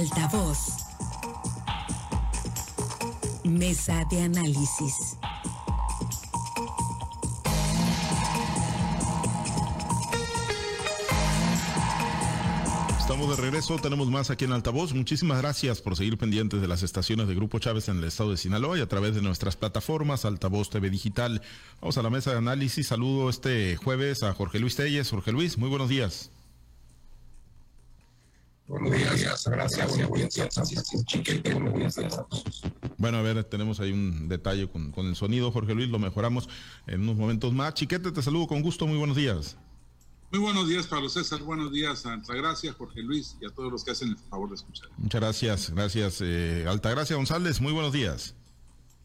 Altavoz. Mesa de análisis. Estamos de regreso, tenemos más aquí en Altavoz. Muchísimas gracias por seguir pendientes de las estaciones de Grupo Chávez en el estado de Sinaloa y a través de nuestras plataformas Altavoz TV Digital. Vamos a la mesa de análisis. Saludo este jueves a Jorge Luis Telles. Jorge Luis, muy buenos días. Buenos días, gracias. Bueno, a ver, tenemos ahí un detalle con, con el sonido, Jorge Luis, lo mejoramos en unos momentos más. Chiquete, te saludo con gusto, muy buenos días. Muy buenos días, Pablo César. Buenos días, Altagracia, Jorge Luis y a todos los que hacen el favor de escuchar. Muchas gracias, gracias. Eh, Altagracia González, muy buenos días.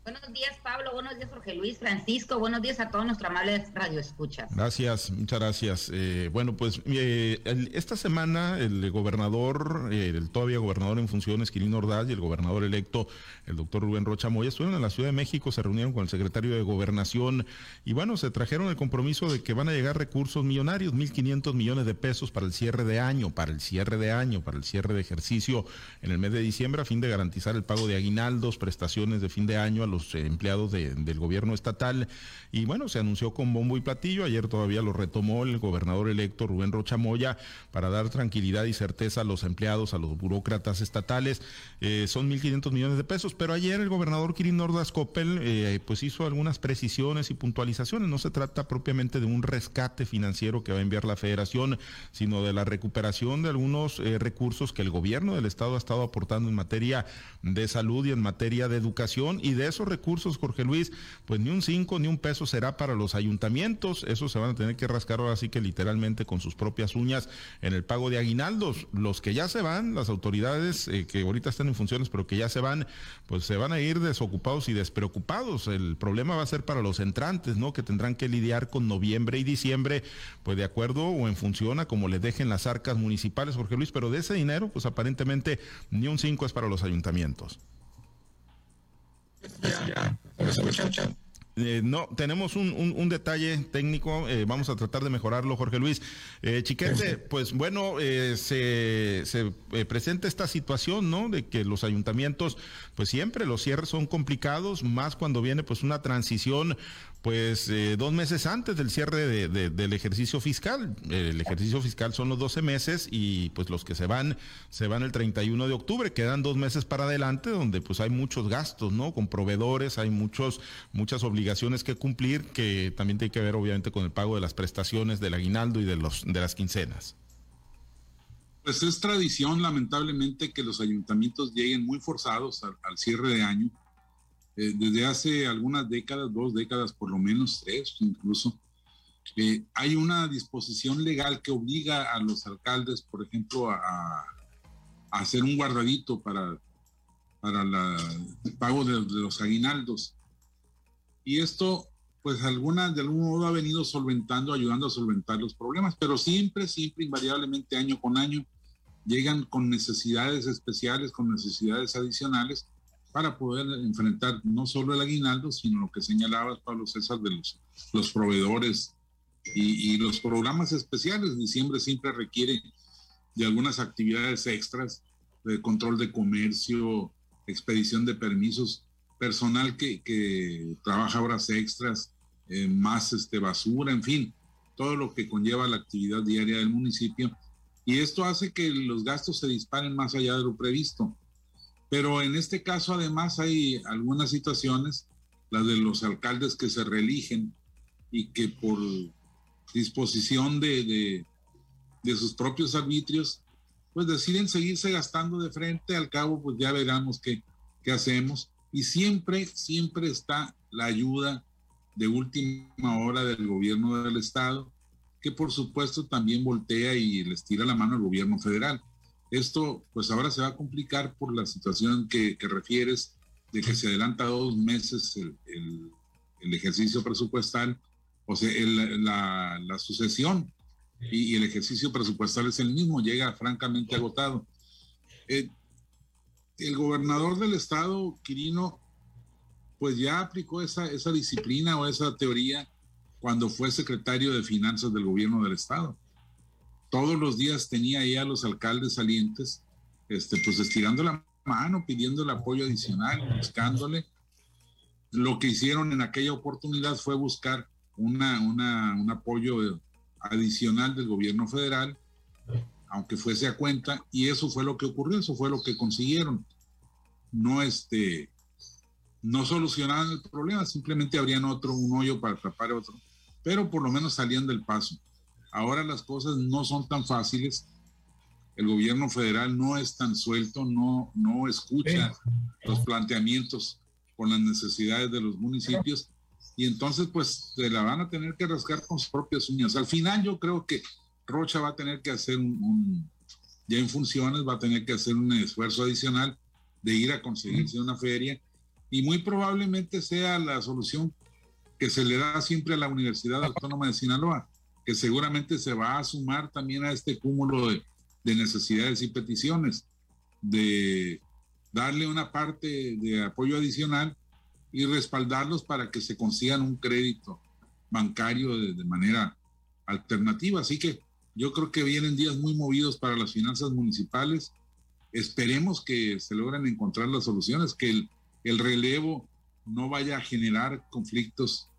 Buenos días, Pablo. Buenos días, Jorge Luis, Francisco. Buenos días a todos nuestros amables radio escucha. Gracias, muchas gracias. Eh, bueno, pues eh, esta semana el gobernador, eh, el todavía gobernador en funciones, Quirino Ordaz, y el gobernador electo, el doctor Rubén Rocha Moya, estuvieron en la Ciudad de México, se reunieron con el secretario de Gobernación y bueno, se trajeron el compromiso de que van a llegar recursos millonarios, 1.500 millones de pesos para el cierre de año, para el cierre de año, para el cierre de ejercicio en el mes de diciembre, a fin de garantizar el pago de aguinaldos, prestaciones de fin de año a los empleados del gobierno estatal. Y bueno, se anunció con bombo y platillo. Ayer todavía lo retomó el gobernador electo Rubén Rocha Moya para dar tranquilidad y certeza a los empleados, a los burócratas estatales. Eh, son 1.500 millones de pesos, pero ayer el gobernador Kirin Ordaz Coppel eh, pues hizo algunas precisiones y puntualizaciones. No se trata propiamente de un rescate financiero que va a enviar la federación, sino de la recuperación de algunos eh, recursos que el gobierno del estado ha estado aportando en materia de salud y en materia de educación y de recursos, Jorge Luis, pues ni un 5 ni un peso será para los ayuntamientos, eso se van a tener que rascar ahora sí que literalmente con sus propias uñas en el pago de aguinaldos. Los que ya se van, las autoridades eh, que ahorita están en funciones, pero que ya se van, pues se van a ir desocupados y despreocupados. El problema va a ser para los entrantes, ¿no? Que tendrán que lidiar con noviembre y diciembre, pues de acuerdo o en función a como le dejen las arcas municipales, Jorge Luis, pero de ese dinero, pues aparentemente ni un 5 es para los ayuntamientos. Eh, no, tenemos un, un, detalle técnico, eh, vamos a tratar de mejorarlo, Jorge Luis. Eh, Chiquete, pues bueno, eh, se, se presenta esta situación, ¿no? De que los ayuntamientos, pues siempre los cierres son complicados, más cuando viene pues una transición pues eh, dos meses antes del cierre de, de, del ejercicio fiscal. El ejercicio fiscal son los 12 meses y pues los que se van, se van el 31 de octubre. Quedan dos meses para adelante donde pues hay muchos gastos, ¿no? Con proveedores, hay muchos, muchas obligaciones que cumplir que también tiene que ver obviamente con el pago de las prestaciones del aguinaldo y de, los, de las quincenas. Pues es tradición, lamentablemente, que los ayuntamientos lleguen muy forzados al, al cierre de año eh, desde hace algunas décadas, dos décadas por lo menos, tres incluso, eh, hay una disposición legal que obliga a los alcaldes, por ejemplo, a, hacer un guardadito para, para el pago de, de, los aguinaldos. Y esto, pues alguna, de algún modo ha venido solventando, ayudando a solventar los problemas, pero siempre, siempre, invariablemente, año con año, llegan con necesidades especiales, con necesidades adicionales para poder enfrentar no solo el aguinaldo, sino lo que señalabas, Pablo César, de los, proveedores y, los programas especiales. Diciembre siempre requiere de algunas actividades extras, de control de comercio, expedición de permisos, personal que, que trabaja horas extras, eh, más este, basura, en fin, todo lo que conlleva la actividad diaria del municipio. Y esto hace que los gastos se disparen más allá de lo previsto. Pero en este caso además hay algunas situaciones, las de los alcaldes que se reeligen y que por disposición de, de, de sus propios arbitrios, pues deciden seguirse gastando de frente, al cabo pues ya veremos qué, qué hacemos. Y siempre, siempre está la ayuda de última hora del gobierno del estado, que por supuesto también voltea y les tira la mano al gobierno federal. Esto, pues ahora se va a complicar por la situación que, refieres de que se adelanta dos meses el, el, ejercicio presupuestal, o sea, la, la, sucesión y, y, el ejercicio presupuestal es el mismo, llega francamente agotado. Eh, el gobernador del estado, Quirino, pues ya aplicó esa, esa disciplina o esa teoría cuando fue secretario de finanzas del gobierno del estado todos los días tenía ya a los alcaldes salientes este, pues estirando la mano, pidiendo el apoyo adicional, buscándole. Lo que hicieron en aquella oportunidad fue buscar una, un apoyo adicional del gobierno federal, aunque fuese a cuenta, y eso fue lo que ocurrió, eso fue lo que consiguieron. No, este, no solucionaban el problema, simplemente habrían otro, un hoyo para tapar otro, pero por lo menos salían del paso. Ahora las cosas no son tan fáciles, el gobierno federal no es tan suelto, no, no escucha los planteamientos con las necesidades de los municipios. Y entonces pues se la van a tener que rascar con sus propias uñas. Al final yo creo que Rocha va a tener que hacer un, ya en funciones, va a tener que hacer un esfuerzo adicional de ir a conseguirse una feria. Y muy probablemente sea la solución que se le da siempre a la Universidad Autónoma de Sinaloa, que seguramente se va a sumar también a este cúmulo de, de necesidades y peticiones, de darle una parte de apoyo adicional y respaldarlos para que se consigan un crédito bancario de, manera alternativa. Así que yo creo que vienen días muy movidos para las finanzas municipales. Esperemos que se logren encontrar las soluciones, que el, el relevo no vaya a generar conflictos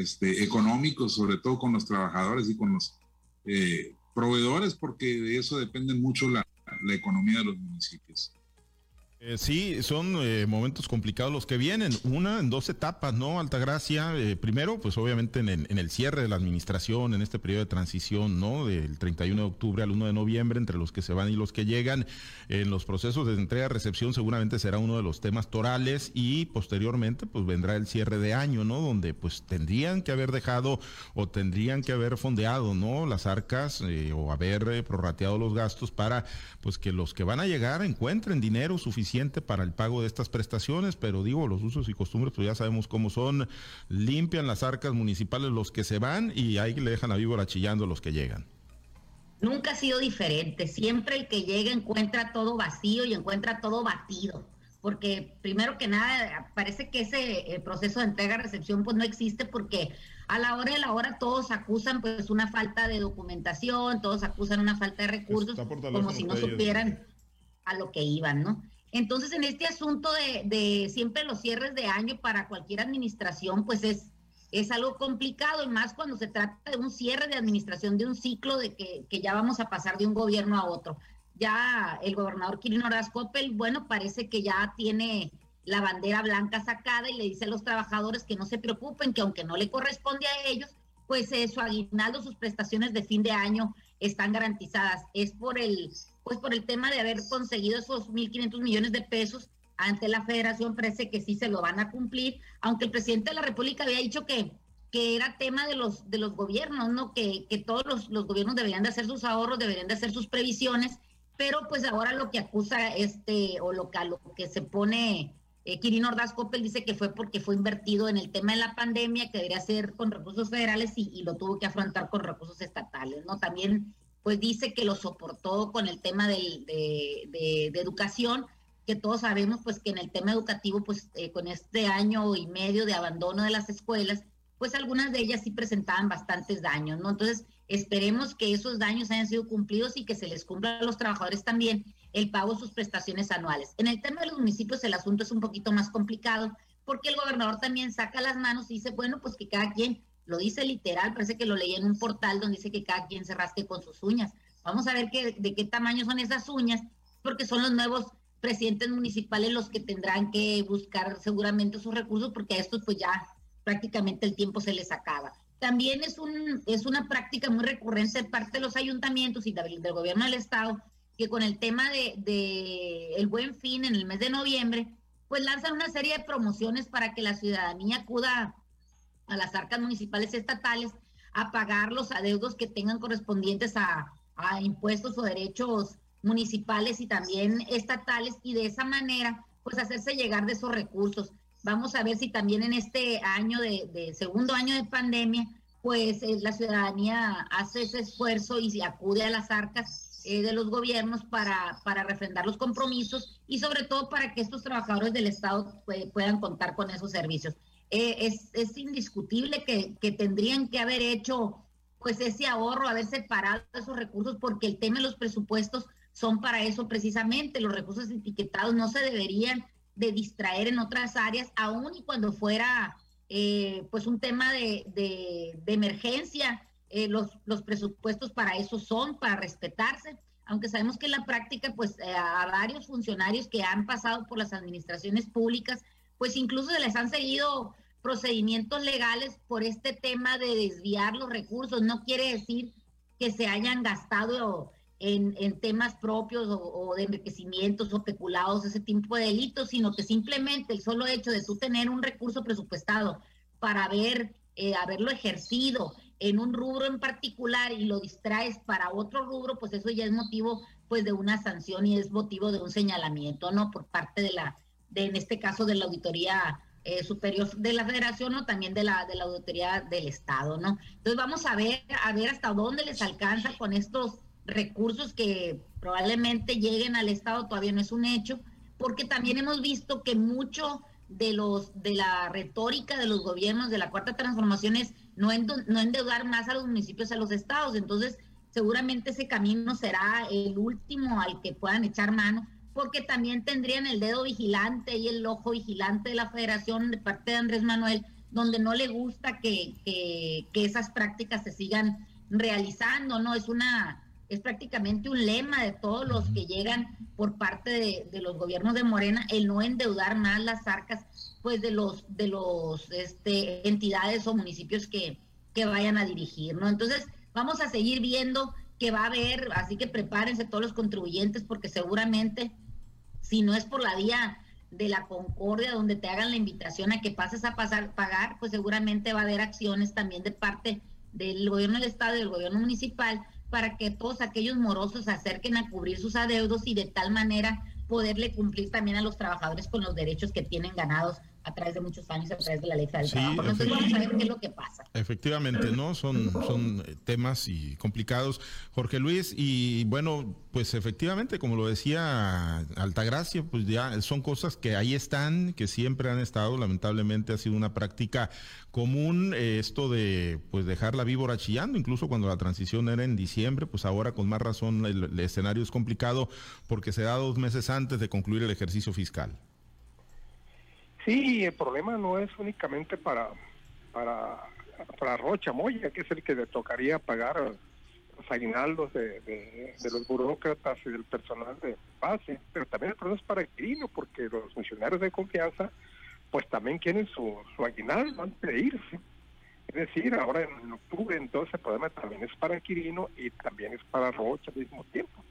este, económicos, sobre todo con los trabajadores y con los eh, proveedores, porque de eso depende mucho la economía de los municipios. Eh, sí, son eh, momentos complicados los que vienen. Una en dos etapas, ¿no? Altagracia, eh, primero, pues obviamente en, el cierre de la administración, en este periodo de transición, ¿no? Del 31 de octubre al 1 de noviembre, entre los que se van y los que llegan, en los procesos de entrega-recepción seguramente será uno de los temas torales y posteriormente pues vendrá el cierre de año, ¿no? Donde pues tendrían que haber dejado o tendrían que haber fondeado, ¿no? Las arcas o haber prorrateado los gastos para pues que los que van a llegar encuentren dinero suficiente para el pago de estas prestaciones, pero digo, los usos y costumbres, pues ya sabemos cómo son, limpian las arcas municipales los que se van y ahí le dejan a víbora chillando los que llegan. Nunca ha sido diferente, siempre el que llega encuentra todo vacío y encuentra todo batido porque primero que nada parece que ese eh, proceso de entrega-recepción pues no existe porque a la hora de la hora todos acusan pues una falta de documentación, todos acusan una falta de recursos, como si no supieran a lo que iban, ¿no? Entonces, en este asunto de, siempre los cierres de año para cualquier administración, pues es, es algo complicado y más cuando se trata de un cierre de administración de un ciclo de que, ya vamos a pasar de un gobierno a otro. Ya el gobernador Quirino Coppel, bueno, parece que ya tiene la bandera blanca sacada y le dice a los trabajadores que no se preocupen, que aunque no le corresponde a ellos, pues eh, su aguinaldo, sus prestaciones de fin de año están garantizadas. Es por el pues por el tema de haber conseguido esos 1.500 millones de pesos ante la federación, parece que sí se lo van a cumplir, aunque el presidente de la República había dicho que, que era tema de los, de los gobiernos, ¿no? Que, que todos los, los, gobiernos deberían de hacer sus ahorros, deberían de hacer sus previsiones, pero pues ahora lo que acusa este, o lo que, lo que se pone eh, Quirino Ordaz Coppel dice que fue porque fue invertido en el tema de la pandemia, que debería ser con recursos federales y, y, lo tuvo que afrontar con recursos estatales, ¿no? También pues dice que lo soportó con el tema de, de, educación, que todos sabemos pues que en el tema educativo, pues eh, con este año y medio de abandono de las escuelas, pues algunas de ellas sí presentaban bastantes daños, ¿no? Entonces, esperemos que esos daños hayan sido cumplidos y que se les cumpla a los trabajadores también el pago de sus prestaciones anuales. En el tema de los municipios el asunto es un poquito más complicado porque el gobernador también saca las manos y dice, bueno, pues que cada quien lo dice literal, parece que lo leí en un portal donde dice que cada quien se rasque con sus uñas. Vamos a ver qué, de qué tamaño son esas uñas, porque son los nuevos presidentes municipales los que tendrán que buscar seguramente sus recursos, porque a estos pues ya prácticamente el tiempo se les acaba. También es, un, es una práctica muy recurrente de parte de los ayuntamientos y del, gobierno del estado, que con el tema de, de el buen fin en el mes de noviembre, pues lanzan una serie de promociones para que la ciudadanía acuda a las arcas municipales estatales a pagar los adeudos que tengan correspondientes a, impuestos o derechos municipales y también estatales y de esa manera pues hacerse llegar de esos recursos. Vamos a ver si también en este año de, segundo año de pandemia pues eh, la ciudadanía hace ese esfuerzo y acude a las arcas eh, de los gobiernos para, para refrendar los compromisos y sobre todo para que estos trabajadores del Estado pues, puedan contar con esos servicios. Eh, es, indiscutible que, tendrían que haber hecho pues ese ahorro, haber separado esos recursos, porque el tema de los presupuestos son para eso precisamente. Los recursos etiquetados no se deberían de distraer en otras áreas, aun y cuando fuera eh, pues un tema de, de, emergencia. Eh, los, los presupuestos para eso son, para respetarse, aunque sabemos que en la práctica, pues eh, a varios funcionarios que han pasado por las administraciones públicas, pues incluso se les han seguido procedimientos legales por este tema de desviar los recursos. No quiere decir que se hayan gastado en, en temas propios o, de enriquecimientos o peculados, ese tipo de delitos, sino que simplemente el solo hecho de tú tener un recurso presupuestado para haber, eh, haberlo ejercido en un rubro en particular y lo distraes para otro rubro, pues eso ya es motivo pues de una sanción y es motivo de un señalamiento, ¿no? Por parte de la, de, en este caso de la auditoría eh, superior de la federación o también de la, de la auditoría del Estado, ¿no? Entonces vamos a ver, a ver hasta dónde les alcanza con estos recursos que probablemente lleguen al Estado, todavía no es un hecho, porque también hemos visto que mucho de los de la retórica de los gobiernos de la cuarta transformación es no, no endeudar más a los municipios, a los estados. Entonces, seguramente ese camino será el último al que puedan echar mano, porque también tendrían el dedo vigilante y el ojo vigilante de la federación de parte de Andrés Manuel, donde no le gusta que, que, que esas prácticas se sigan realizando, ¿no? Es una, es prácticamente un lema de todos los que llegan por parte de, de, los gobiernos de Morena, el no endeudar más las arcas pues de los de los este, entidades o municipios que, que vayan a dirigir, ¿no? Entonces, vamos a seguir viendo que va a haber, así que prepárense todos los contribuyentes porque seguramente si no es por la vía de la concordia donde te hagan la invitación a que pases a pasar pagar, pues seguramente va a haber acciones también de parte del gobierno del estado y del gobierno municipal para que todos aquellos morosos se acerquen a cubrir sus adeudos y de tal manera poderle cumplir también a los trabajadores con los derechos que tienen ganados a través de muchos años, a través de la ley del trabajo. Entonces vamos a ver qué es lo que pasa. Efectivamente, ¿no? Son, son temas y complicados, Jorge Luis, y bueno, pues efectivamente, como lo decía Altagracia, pues ya son cosas que ahí están, que siempre han estado, lamentablemente ha sido una práctica común eh, esto de pues dejar la víbora chillando, incluso cuando la transición era en diciembre, pues ahora con más razón el escenario es complicado porque se da dos meses antes de concluir el ejercicio fiscal. Sí, el problema no es únicamente para, para, para Rocha Moya, que es el que le tocaría pagar los aguinaldos de, los burócratas y del personal de base, pero también el problema es para Quirino, porque los funcionarios de confianza pues también quieren su, su aguinaldo antes de irse. Es decir, ahora en octubre entonces el problema también es para Quirino y también es para Rocha al mismo tiempo.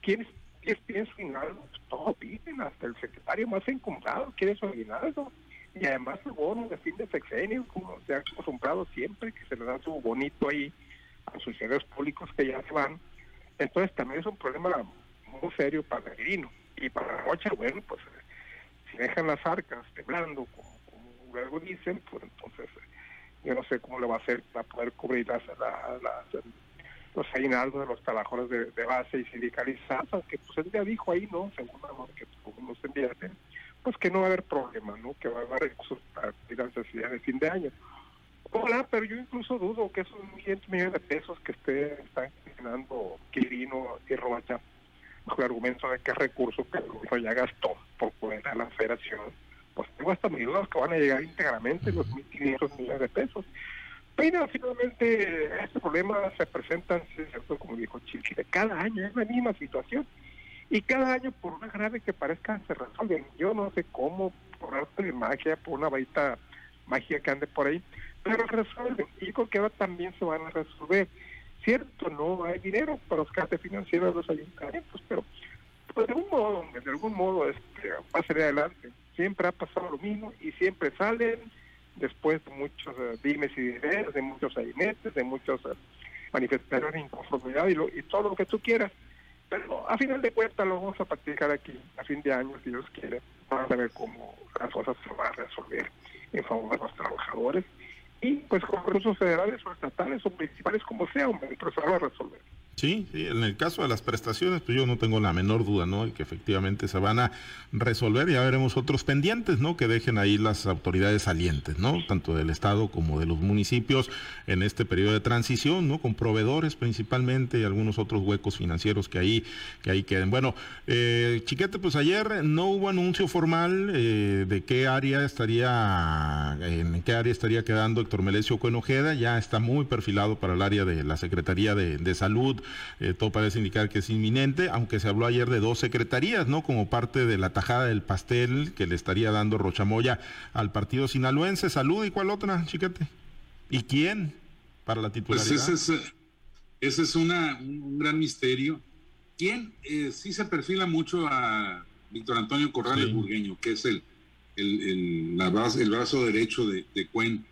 ¿Quiénes es pienso aguinaldo, todos piden, hasta el secretario más encumbrado quiere su aguinaldo. Y además el bono de fin de sexenio, como se ha acostumbrado siempre, que se le da su bonito ahí a sus funcionarios públicos que ya se van. Entonces también es un problema muy serio para el grino. Y para Rocha, bueno, pues si dejan las arcas temblando, como, como luego dicen, pues entonces yo no sé cómo le va a hacer para poder cubrir las, las los aguinaldos de los trabajadores de, base y sindicalizados, aunque pues él ya dijo ahí, ¿no? Según que pues, no se enviaste, pues que no va a haber problema, ¿no? Que va a haber recursos para las necesidades de fin de año. Hola, pero yo incluso dudo que esos 500 millones de pesos que usted está gestionando Quirino y Rocha, bajo el argumento de que es recurso que el gobierno ya gastó por poder a la federación, pues tengo hasta mis dudas que van a llegar íntegramente los 1.500 millones de pesos. Pero finalmente este problema se presenta, ¿cierto? como dijo Chile, cada año es la misma situación. Y cada año, por una grave que parezca, se resuelve. Yo no sé cómo, por arte de magia, por una varita magia que ande por ahí, pero resuelven. Y creo que ahora también se van a resolver. Cierto, no hay dinero para los gastos financieros de los ayuntamientos, pero pues, de algún modo, de algún modo este, va a salir adelante. Siempre ha pasado lo mismo y siempre salen después de muchos uh, dimes y diretes, de muchos sainetes, de muchas uh, manifestaciones de inconformidad y, lo, y todo lo que tú quieras. Pero a final de cuentas lo vamos a practicar aquí a fin de año, si Dios quiere. Vamos a ver cómo las cosas se van a resolver en favor de los trabajadores. Y pues con recursos federales o estatales o municipales, como sea, hombre, pero se van a resolver. Sí, sí, en el caso de las prestaciones, pues yo no tengo la menor duda, ¿no? Y que efectivamente se van a resolver, ya veremos otros pendientes, ¿no? Que dejen ahí las autoridades salientes, ¿no? Tanto del Estado como de los municipios en este periodo de transición, ¿no? Con proveedores principalmente y algunos otros huecos financieros que ahí, que ahí queden. Bueno, eh, Chiquete, pues ayer no hubo anuncio formal eh, de qué área estaría, en qué área estaría quedando Héctor Melesio Cuenojeda, ya está muy perfilado para el área de la Secretaría de, de Salud eh, todo parece indicar que es inminente, aunque se habló ayer de dos secretarías, ¿no? Como parte de la tajada del pastel que le estaría dando Rochamoya al partido sinaloense. Salud, ¿y cuál otra, chiquete? ¿Y quién para la pues titularidad? Pues ese es, ese es una, un gran misterio. ¿Quién? Eh, sí se perfila mucho a Víctor Antonio Corrales Burgueño, que es el, el, la el brazo derecho de, de Cuen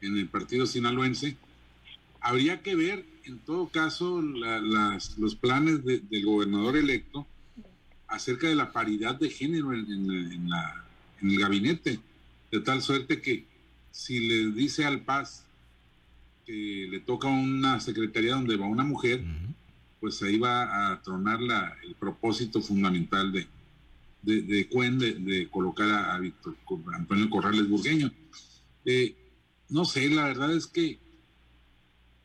en el partido sinaloense. Habría que ver en todo caso los planes del gobernador electo acerca de la paridad de género en, el gabinete, de tal suerte que si le dice al Paz que le toca una secretaría donde va una mujer, pues ahí va a tronar la, el propósito fundamental de, de, de Cuen de, colocar a, Víctor Antonio Corrales Burgueño. Eh, no sé, la verdad es que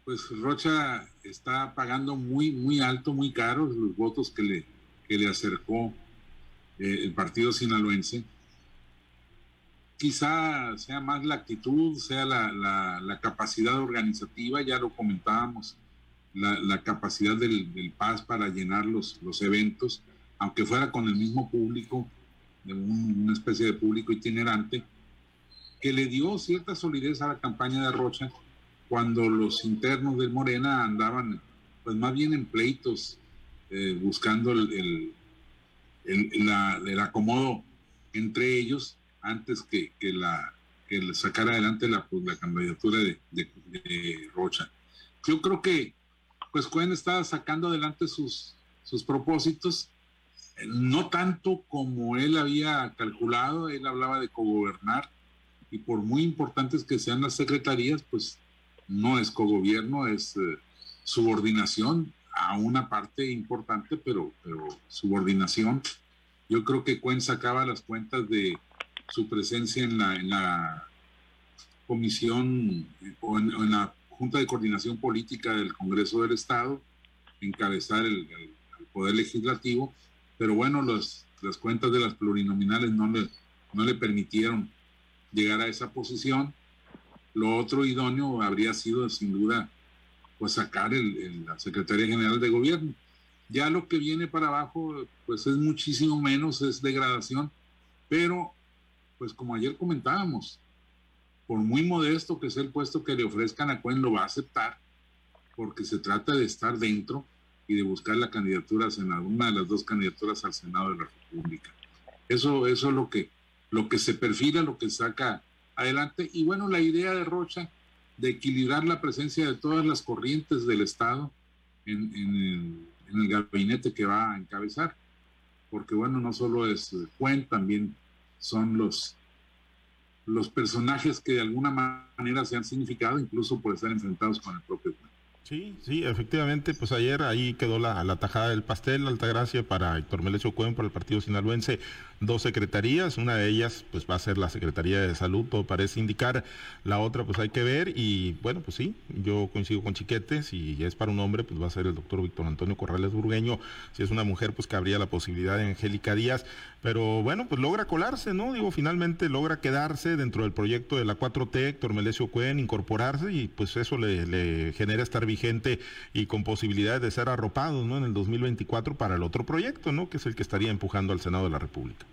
pues Rocha está pagando muy, muy alto, muy caro los votos que le, que le acercó eh, el partido sinaloense. Quizá sea más la actitud, sea la, la, capacidad organizativa, ya lo comentábamos, la, capacidad del, del, Paz para llenar los, los eventos, aunque fuera con el mismo público, de una especie de público itinerante, que le dio cierta solidez a la campaña de Rocha cuando los internos de Morena andaban, pues más bien en pleitos, eh, buscando el, el, acomodo entre ellos antes que, que la que sacara adelante la, pues, la candidatura de, de, Rocha. Yo creo que pues Cohen estaba sacando adelante sus, sus propósitos, no tanto como él había calculado, él hablaba de cogobernar, y por muy importantes que sean las secretarías, pues no es cogobierno, es eh, subordinación a una parte importante, pero, subordinación. Yo creo que Cuen sacaba las cuentas de su presencia en la, la comisión o en, la Junta de Coordinación Política del Congreso del Estado, encabezar el, Poder Legislativo, pero bueno, los, las cuentas de las plurinominales no le, no le permitieron llegar a esa posición lo otro idóneo habría sido, sin duda, pues sacar el, la Secretaría General de Gobierno. Ya lo que viene para abajo, pues es muchísimo menos, es degradación, pero, pues como ayer comentábamos, por muy modesto que sea el puesto que le ofrezcan a Cuen, lo va a aceptar, porque se trata de estar dentro y de buscar la candidatura a Senado, una de las dos candidaturas al Senado de la República. Eso, eso es lo que, lo que se perfila, lo que saca adelante. Y bueno, la idea de Rocha de equilibrar la presencia de todas las corrientes del Estado en, el, gabinete que va a encabezar. Porque bueno, no solo es Juan, también son los, los personajes que de alguna manera se han significado, incluso por estar enfrentados con el propio Juan. Sí, sí, efectivamente, pues ayer ahí quedó la, la tajada del pastel, Altagracia, para Héctor Melesio Cuen, para el partido sinaloense, dos secretarías, una de ellas pues va a ser la Secretaría de Salud, todo parece indicar, la otra pues hay que ver y bueno, pues sí, yo coincido con Chiquete, si es para un hombre pues va a ser el doctor Víctor Antonio Corrales Burgueño, si es una mujer pues que habría la posibilidad de Angélica Díaz, pero bueno, pues logra colarse, ¿no? Digo, finalmente logra quedarse dentro del proyecto de la 4T, Héctor Melesio Cuen, incorporarse y pues eso le, le genera estar vigente y con posibilidades de ser arropado ¿no? En el 2024 para el otro proyecto, ¿no? Que es el que estaría empujando al Senado de la República.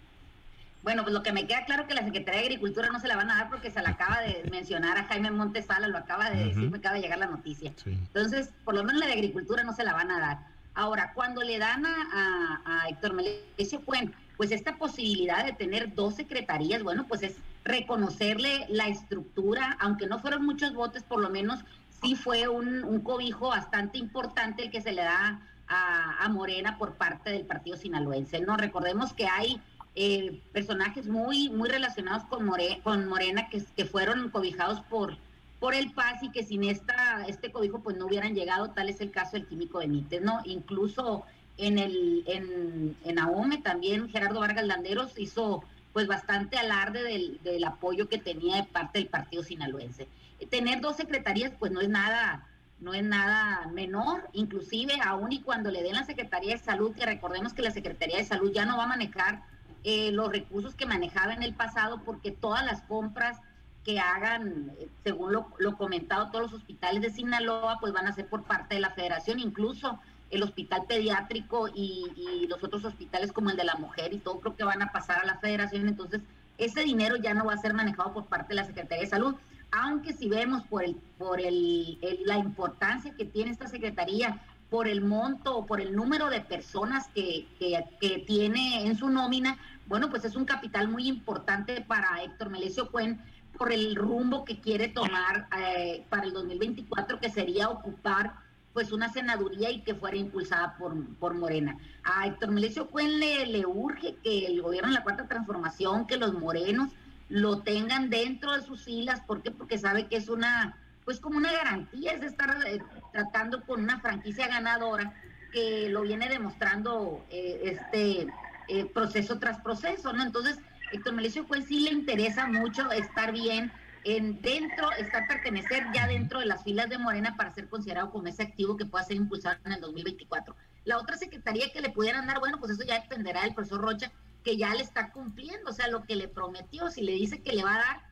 Bueno, pues lo que me queda claro que la Secretaría de Agricultura no se la van a dar porque se la acaba de mencionar a Jaime Montesala, lo acaba de decir, me acaba de llegar la noticia. Entonces, por lo menos la de Agricultura no se la van a dar. Ahora, cuando le dan a, a, Héctor Melesio Cuen, pues esta posibilidad de tener dos secretarías, bueno, pues es reconocerle la estructura, aunque no fueron muchos votos, por lo menos sí fue un, cobijo bastante importante el que se le da a, Morena por parte del partido sinaloense. No recordemos que hay eh, personajes muy muy relacionados con, con Morena que, que fueron cobijados por por el PAS y que sin esta, este cobijo pues no hubieran llegado, tal es el caso del químico Benítez, ¿no? Incluso en el en, en AOME también Gerardo Vargas Landeros hizo pues bastante alarde del, del apoyo que tenía de parte del partido sinaloense. Tener dos secretarías pues no es nada no es nada menor, inclusive aún y cuando le den la Secretaría de Salud, que recordemos que la Secretaría de Salud ya no va a manejar eh, los recursos que manejaba en el pasado, porque todas las compras que hagan, eh, según lo, lo, comentado, todos los hospitales de Sinaloa, pues van a ser por parte de la federación, incluso el hospital pediátrico y, los otros hospitales como el de la mujer y todo creo que van a pasar a la federación, entonces ese dinero ya no va a ser manejado por parte de la Secretaría de Salud aunque si vemos por, el, por el, la importancia que tiene esta Secretaría, por el monto o por el número de personas que, que, tiene en su nómina, bueno, pues es un capital muy importante para Héctor Melesio Cuen por el rumbo que quiere tomar eh, para el 2024, que sería ocupar pues una senaduría y que fuera impulsada por, por Morena. A Héctor Melesio Cuen le, le urge que el gobierno de la Cuarta Transformación, que los morenos lo tengan dentro de sus filas, ¿por qué? Porque sabe que es una, pues como una garantía, es estar eh, tratando con una franquicia ganadora que lo viene demostrando eh, este eh, proceso tras proceso, ¿no? Entonces, Héctor Melicio pues sí le interesa mucho estar bien en dentro, estar pertenecer ya dentro de las filas de Morena para ser considerado como ese activo que pueda ser impulsado en el 2024. La otra secretaría que le pudieran dar, bueno, pues eso ya dependerá del profesor Rocha, que ya le está cumpliendo, o sea, lo que le prometió, si le dice que le va a dar,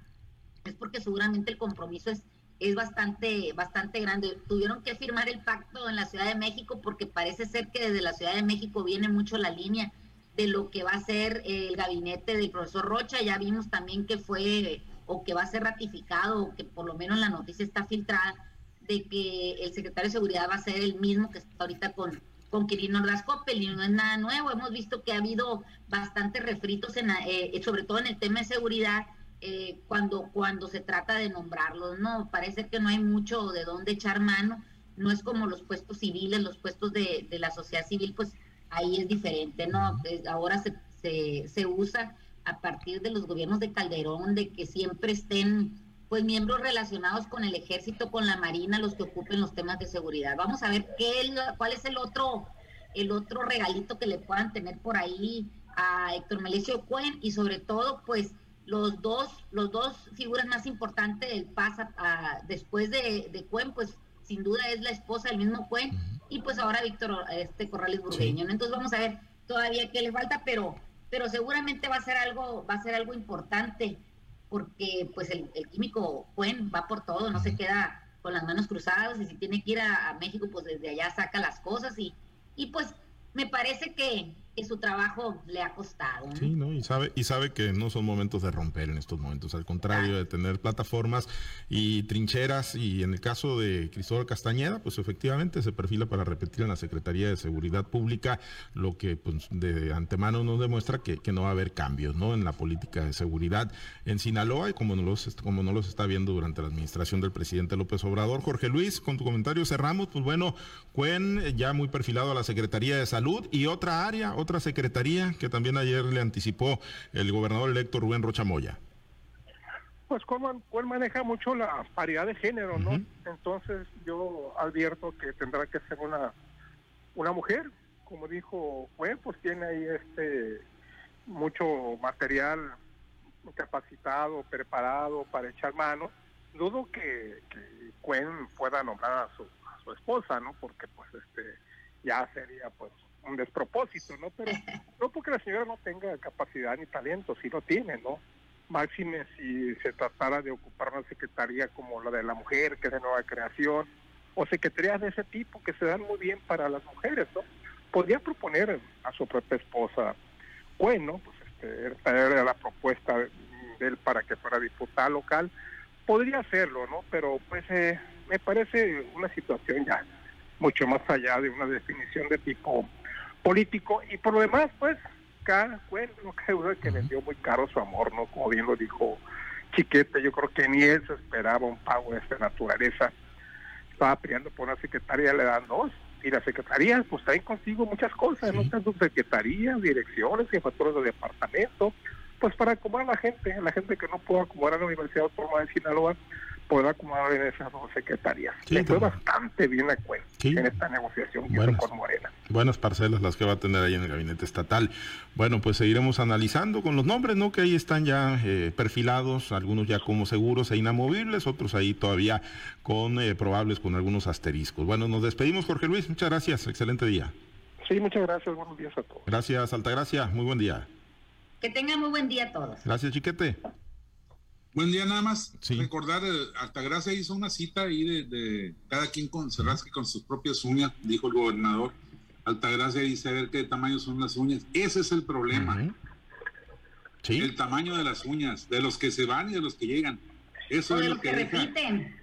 es porque seguramente el compromiso es, es bastante, bastante grande. Tuvieron que firmar el pacto en la Ciudad de México porque parece ser que desde la Ciudad de México viene mucho la línea de lo que va a ser el gabinete del profesor Rocha. Ya vimos también que fue o que va a ser ratificado o que por lo menos la noticia está filtrada de que el secretario de Seguridad va a ser el mismo que está ahorita con, con Quirino Ordaz y no es nada nuevo. Hemos visto que ha habido bastantes refritos, en, eh, sobre todo en el tema de seguridad, eh, cuando, cuando se trata de nombrarlos. No, parece que no hay mucho de dónde echar mano. No es como los puestos civiles, los puestos de, de la sociedad civil, pues ahí es diferente, ¿no? ahora se, se, se usa a partir de los gobiernos de Calderón, de que siempre estén pues miembros relacionados con el ejército, con la marina, los que ocupen los temas de seguridad. Vamos a ver qué, cuál es el otro, el otro regalito que le puedan tener por ahí a Héctor Melesio Cuen y sobre todo, pues los dos, los dos figuras más importantes del PAS después de, de, Cuen, pues sin duda es la esposa del mismo Cuen y pues ahora Víctor este Corrales Burgueño. Entonces vamos a ver todavía qué le falta, pero, pero seguramente va a ser algo, va a ser algo importante porque pues el, químico Cuen va por todo, no se queda con las manos cruzadas y si tiene que ir a, México, pues desde allá saca las cosas y, y pues me parece que, su trabajo le ha costado. Sí, ¿no? Y sabe, y sabe que no son momentos de romper en estos momentos, al contrario, de tener plataformas y trincheras, y en el caso de Cristóbal Castañeda, pues efectivamente se perfila para repetir en la Secretaría de Seguridad Pública, lo que pues, de antemano nos demuestra que, no va a haber cambios, ¿no? En la política de seguridad en Sinaloa, y como no los, como no los está viendo durante la administración del presidente López Obrador. Jorge Luis, con tu comentario cerramos, pues bueno, Cuen ya muy perfilado a la Secretaría de Salud y otra área, otra secretaría que también ayer le anticipó el gobernador electo Rubén Rochamoya? Pues él maneja mucho la paridad de género, ¿no? Entonces yo advierto que tendrá que ser una una mujer, como dijo Cuen, pues tiene ahí este mucho material capacitado, preparado para echar mano. Dudo que, que Cuen pueda nombrar a su, a su esposa, ¿no? Porque pues este ya sería pues un despropósito, ¿no? Pero no porque la señora no tenga capacidad ni talento, sí lo tiene, ¿no? Máxime si se tratara de ocupar una secretaría como la de la mujer, que es de nueva creación, o secretarías de ese tipo que se dan muy bien para las mujeres, ¿no? Podría proponer a su propia esposa, bueno, pues este, traer la propuesta de él para que fuera diputada local, podría hacerlo, ¿no? Pero pues eh, me parece una situación ya mucho más allá de una definición de tipo político y por lo demás pues cada bueno, no cabe duda que vendió muy caro su amor no como bien lo dijo Chiquete yo creo que ni él se esperaba un pago de esta naturaleza. Estaba peleando por una secretaria le dan dos y las secretarías pues traen consigo muchas cosas no están subsecretarías direcciones jefaturas de departamento pues para acomodar a la gente la gente que no pudo acomodar a la Universidad Autónoma de Sinaloa pueda acomodar en esas dos secretarías. Le fue bastante bien a cuenta en esta negociación que hizo con Morena. Buenas parcelas las que va a tener ahí en el gabinete estatal. Bueno, pues seguiremos analizando con los nombres, ¿no? Que ahí están ya eh, perfilados, algunos ya como seguros e inamovibles, otros ahí todavía con eh, probables con algunos asteriscos. Bueno, nos despedimos, Jorge Luis. Muchas gracias. Excelente día. Sí, muchas gracias. Buenos días a todos. Gracias, Altagracia. Muy buen día. Que tengan muy buen día a todos. Gracias, Chiquete. Buen día nada más. Recordar, eh, Altagracia hizo una cita ahí de, cada quien con, se rasque con sus propias uñas, dijo el gobernador. Altagracia dice a ver qué tamaño son las uñas. Ese es el problema. ¿Sí? El tamaño de las uñas, de los que se van y de los que llegan. Eso es lo que, repiten.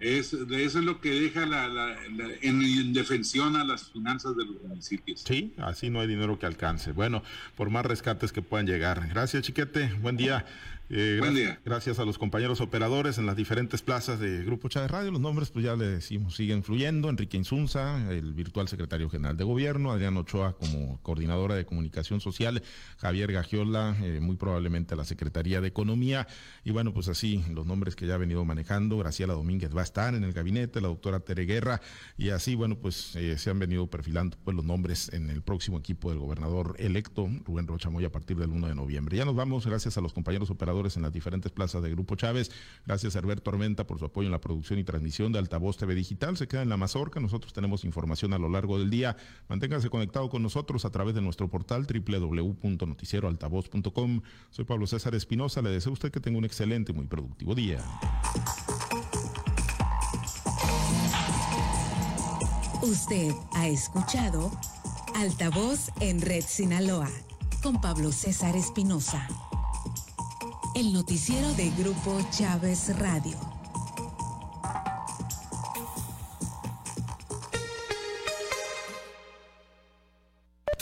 Es, eso es lo que deja la, en indefensión a las finanzas de los municipios. Sí, así no hay dinero que alcance. Bueno, por más rescates que puedan llegar. Gracias, Chiquete. Buen día. Eh, Buen día. Gracias a los compañeros operadores en las diferentes plazas de Grupo Chávez Radio. Los nombres, pues ya le decimos, siguen fluyendo. Enrique Insunza, el virtual secretario general de gobierno, Adrián Ochoa como coordinadora de comunicación social, Javier Gagiola, eh, muy probablemente a la Secretaría de Economía. Y bueno, pues así, los nombres que ya ha venido manejando. Graciela Domínguez va a estar en el gabinete, la doctora Tere Guerra. Y así, bueno, pues eh, se han venido perfilando pues, los nombres en el próximo equipo del gobernador electo, Rubén Rochamoy, a partir del 1 de noviembre. Ya nos vamos, gracias a los compañeros operadores en las diferentes plazas de Grupo Chávez. Gracias a Herbert Tormenta por su apoyo en la producción y transmisión de Altavoz TV Digital. Se queda en la mazorca. Nosotros tenemos información a lo largo del día. Manténgase conectado con nosotros a través de nuestro portal www.noticieroaltavoz.com. Soy Pablo César Espinosa. Le deseo a usted que tenga un excelente y muy productivo día. Usted ha escuchado Altavoz en Red Sinaloa con Pablo César Espinosa el noticiero de Grupo Chávez Radio.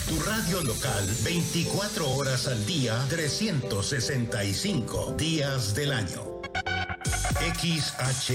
Tu radio local 24 horas al día, 365 días del año. XH